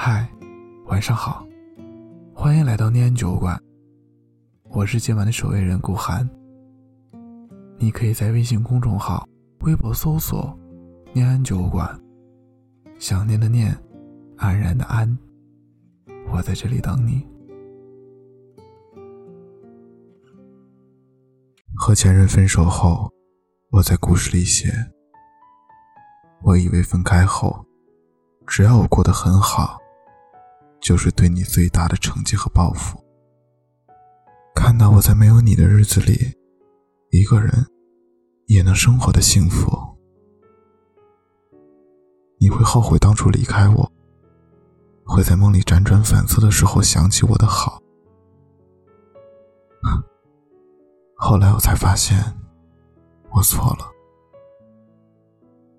嗨，晚上好，欢迎来到念安酒馆。我是今晚的守卫人顾寒。你可以在微信公众号、微博搜索“念安酒馆”，想念的念，安然的安，我在这里等你。和前任分手后，我在故事里写：我以为分开后，只要我过得很好，就是对你最大的成绩和报复。看到我在没有你的日子里，一个人也能生活的幸福，你会后悔当初离开我，会在梦里辗转反侧的时候想起我的好。后来我才发现，我错了。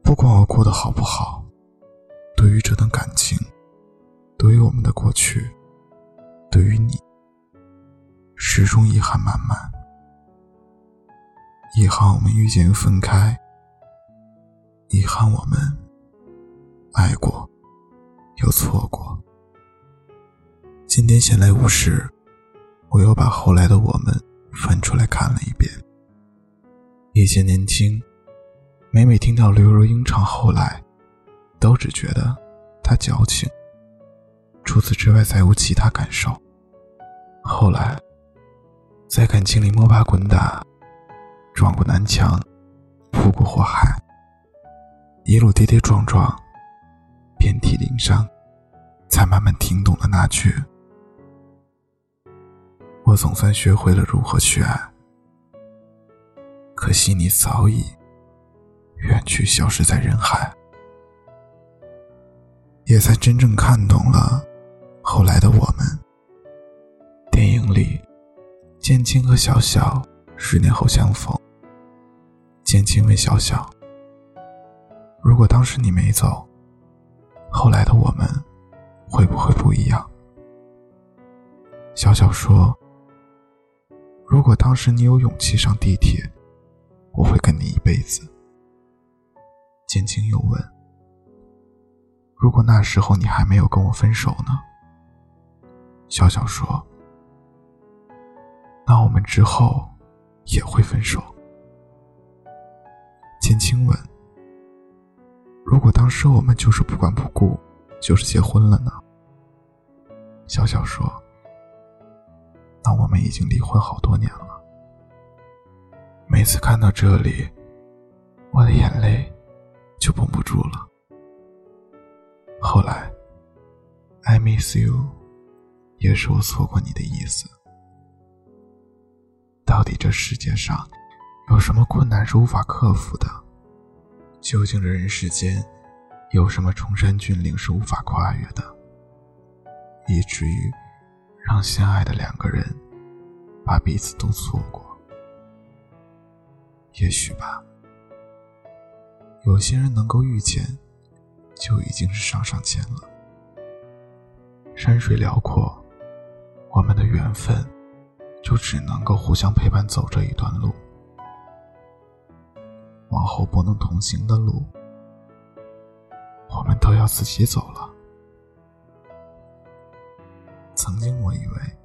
不管我过得好不好，对于这段感情，的过去，对于你，始终遗憾满满。遗憾我们遇见又分开，遗憾我们爱过又错过。今天闲来无事，我又把后来的我们。翻出来看了一遍。以前年轻，每每听到刘若英唱《后来》，都只觉得她矫情。除此之外，再无其他感受。后来，在感情里摸爬滚打，撞过南墙，扑过火海，一路跌跌撞撞，遍体鳞伤，才慢慢听懂了那句。我总算学会了如何去爱，可惜你早已远去，消失在人海，也才真正看懂了后来的我们。电影里，建青和小小十年后相逢，建青问小小：“如果当时你没走，后来的我们会不会不一样？”小小说。如果当时你有勇气上地铁，我会跟你一辈子。简青又问：“如果那时候你还没有跟我分手呢？”小小说：“那我们之后也会分手。”简青问：“如果当时我们就是不管不顾，就是结婚了呢？”小小说。那我们已经离婚好多年了。每次看到这里，我的眼泪就绷不住了。后来，I miss you，也是我错过你的意思。到底这世界上有什么困难是无法克服的？究竟这人世间有什么崇山峻岭是无法跨越的？以至于……让相爱的两个人把彼此都错过，也许吧。有些人能够遇见，就已经是上上签了。山水辽阔，我们的缘分就只能够互相陪伴走这一段路。往后不能同行的路，我们都要自己走了。曾经我以为，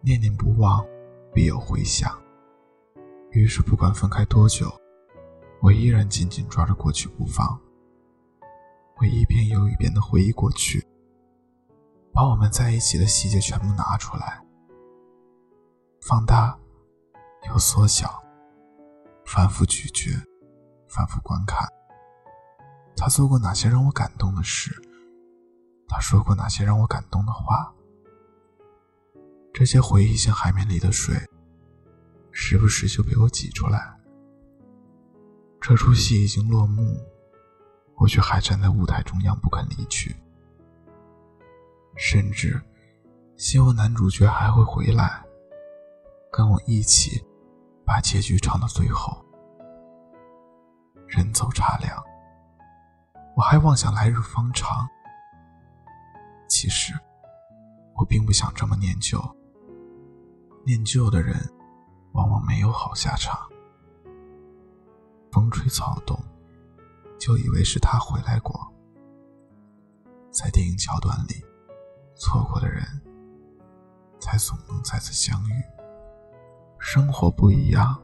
念念不忘，必有回响。于是不管分开多久，我依然紧紧抓着过去不放。我一遍又一遍的回忆过去，把我们在一起的细节全部拿出来，放大，又缩小，反复咀嚼，反复观看。他做过哪些让我感动的事？他说过哪些让我感动的话？这些回忆像海绵里的水，时不时就被我挤出来。这出戏已经落幕，我却还站在舞台中央不肯离去，甚至希望男主角还会回来，跟我一起把结局唱到最后。人走茶凉，我还妄想来日方长。其实，我并不想这么念旧。念旧的人，往往没有好下场。风吹草动，就以为是他回来过。在电影桥段里，错过的人才总能再次相遇。生活不一样，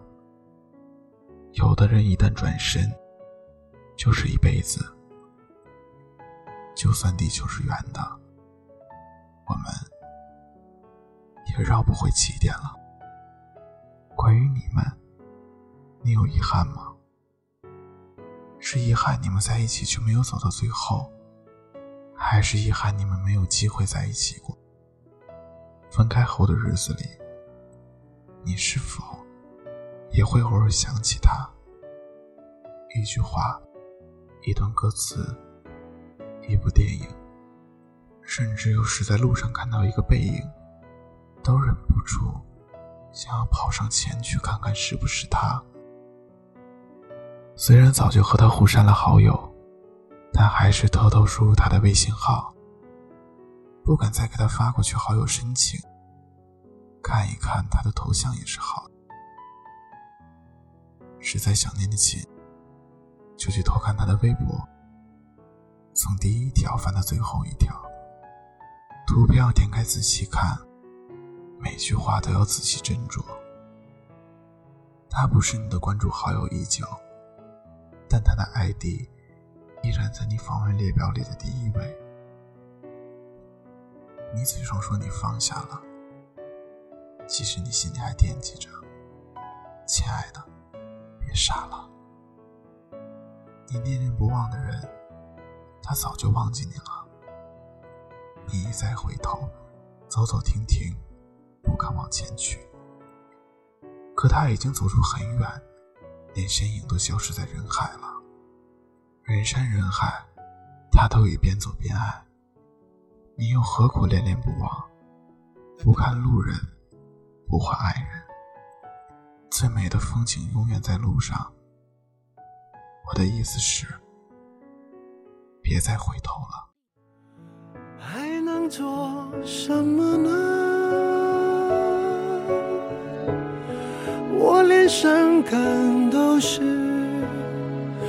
有的人一旦转身，就是一辈子。就算地球是圆的，我们也绕不回起点了。关于你们，你有遗憾吗？是遗憾你们在一起却没有走到最后，还是遗憾你们没有机会在一起过？分开后的日子里，你是否也会偶尔想起他？一句话，一段歌词。一部电影，甚至有时在路上看到一个背影，都忍不住想要跑上前去看看是不是他。虽然早就和他互删了好友，但还是偷偷输入他的微信号，不敢再给他发过去好友申请，看一看他的头像也是好。实在想念的紧，就去偷看他的微博。从第一条翻到最后一条，图片要点开仔细看，每句话都要仔细斟酌。他不是你的关注好友已久，但他的 ID 依然在你访问列表里的第一位。你嘴上说你放下了，其实你心里还惦记着。亲爱的，别傻了，你念念不忘的人。他早就忘记你了，你一再回头，走走停停，不敢往前去。可他已经走出很远，连身影都消失在人海了。人山人海，他都已边走边爱，你又何苦恋恋不忘？不看路人，不画爱人。最美的风景永远在路上。我的意思是。别再回头了。还能做什么呢？我连伤感都是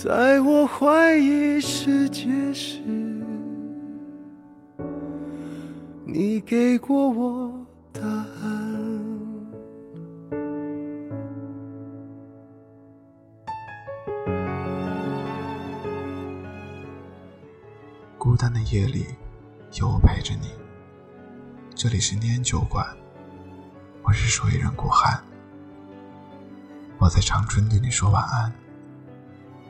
在我怀疑世界时，你给过我答案。孤单的夜里，有我陪着你。这里是念酒馆，我是守夜人顾寒。我在长春对你说晚安，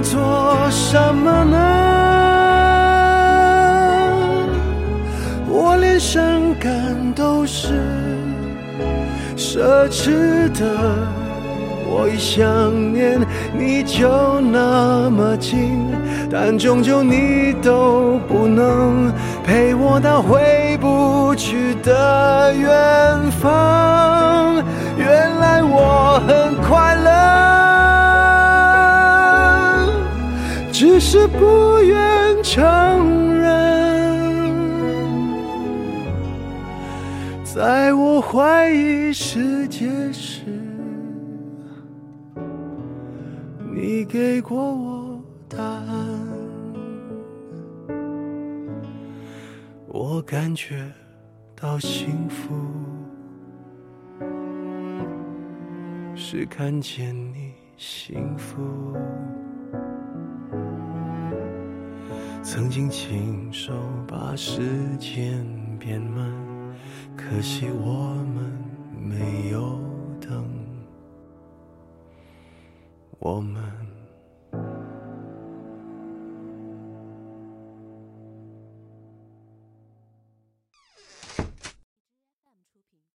做什么呢？我连伤感都是奢侈的，我一想念你就那么近。但终究你都不能陪我到回不去的远方。是不愿承认。在我怀疑世界时，你给过我答案。我感觉到幸福，是看见你幸福。曾经亲手把时间变慢，可惜我们没有等，我们。